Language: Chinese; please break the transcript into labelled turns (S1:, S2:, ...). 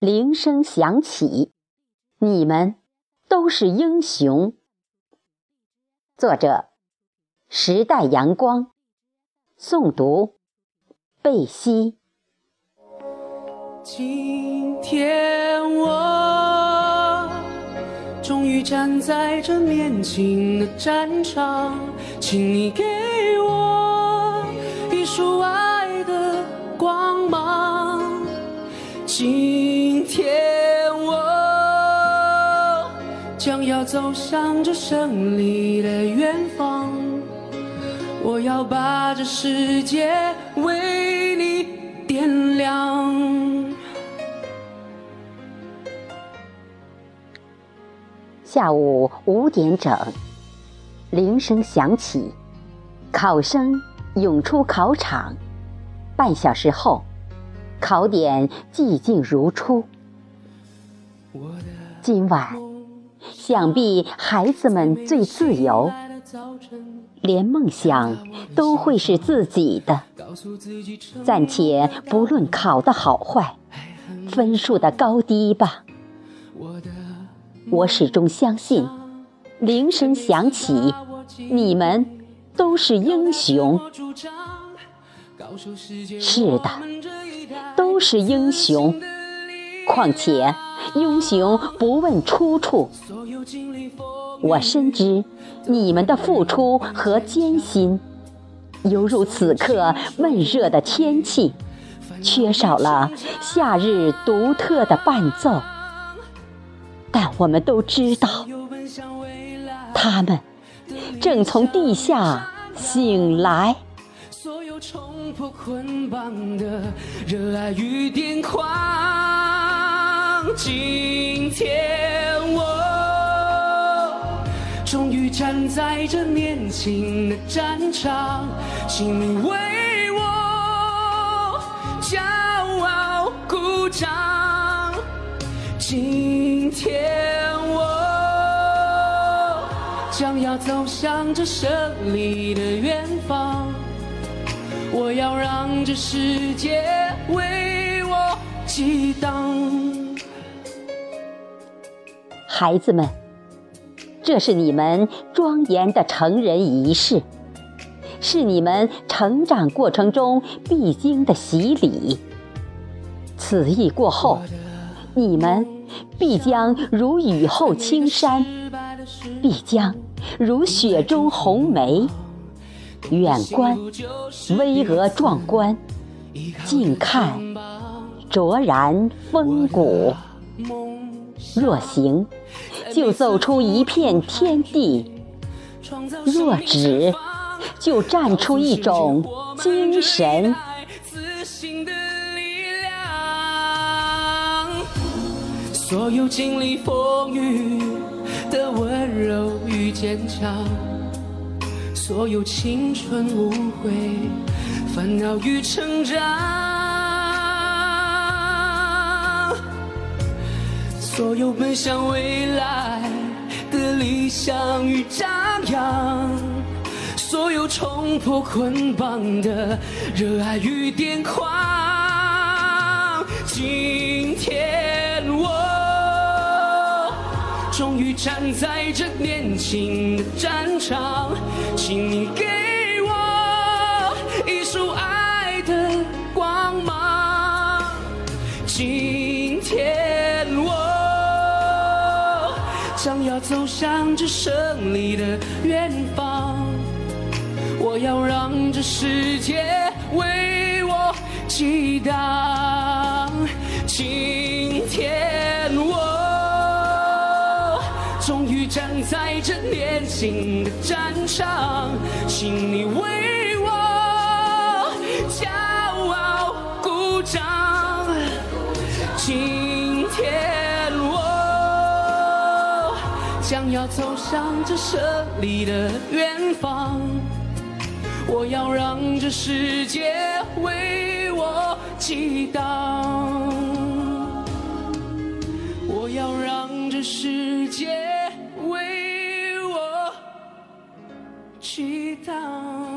S1: 铃声响起，你们都是英雄。作者：时代阳光，诵读：贝西。
S2: 今天我终于站在这年轻的战场，请你给我一束爱的光芒。今天我将要走向这胜利的远方，我要把这世界为你点亮。
S1: 下午五点整，铃声响起，考生涌出考场。半小时后。考点寂静如初。今晚，想必孩子们最自由，连梦想都会是自己的。暂且不论考的好坏，分数的高低吧。我始终相信，铃声响起，你们都是英雄。是的。都是英雄，况且英雄不问出处。我深知你们的付出和艰辛，犹如此刻闷热的天气，缺少了夏日独特的伴奏。但我们都知道，他们正从地下醒来。冲破捆绑的热爱与癫狂。今天我终于站在这年轻的战场，请你为我骄傲鼓掌。今天我将要走向这胜利的远方。我要让这世界为我激荡。孩子们，这是你们庄严的成人仪式，是你们成长过程中必经的洗礼。此役过后，你们必将如雨后青山，必将如雪中红梅。远观巍峨壮观，近看卓然风骨。若行，就走出一片天地；若止，就站出一种精神。
S2: 所有经历风雨的温柔与坚强。所有青春无悔，烦恼与成长；所有奔向未来的理想与张扬；所有冲破捆绑的热爱与癫狂。今天我。终于站在这年轻的战场，请你给想要走向这胜利的远方，我要让这世界为我激荡。今天我。终于站在这年轻的战场，请你为我骄傲鼓掌。今想要走向这胜利的远方，我要让这世界为我激荡，我要让这世界为我。祈祷。